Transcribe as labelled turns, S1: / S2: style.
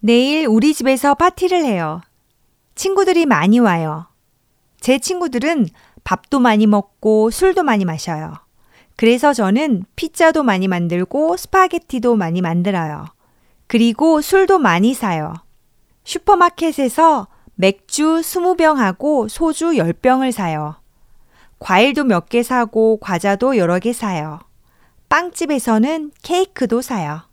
S1: 내일 우리 집에서 파티를 해요. 친구들이 많이 와요. 제 친구들은 밥도 많이 먹고 술도 많이 마셔요. 그래서 저는 피자도 많이 만들고 스파게티도 많이 만들어요. 그리고 술도 많이 사요. 슈퍼마켓에서 맥주 20병하고 소주 10병을 사요. 과일도 몇 개 사고 과자도 여러 개 사요. 빵집에서는 케이크도 사요.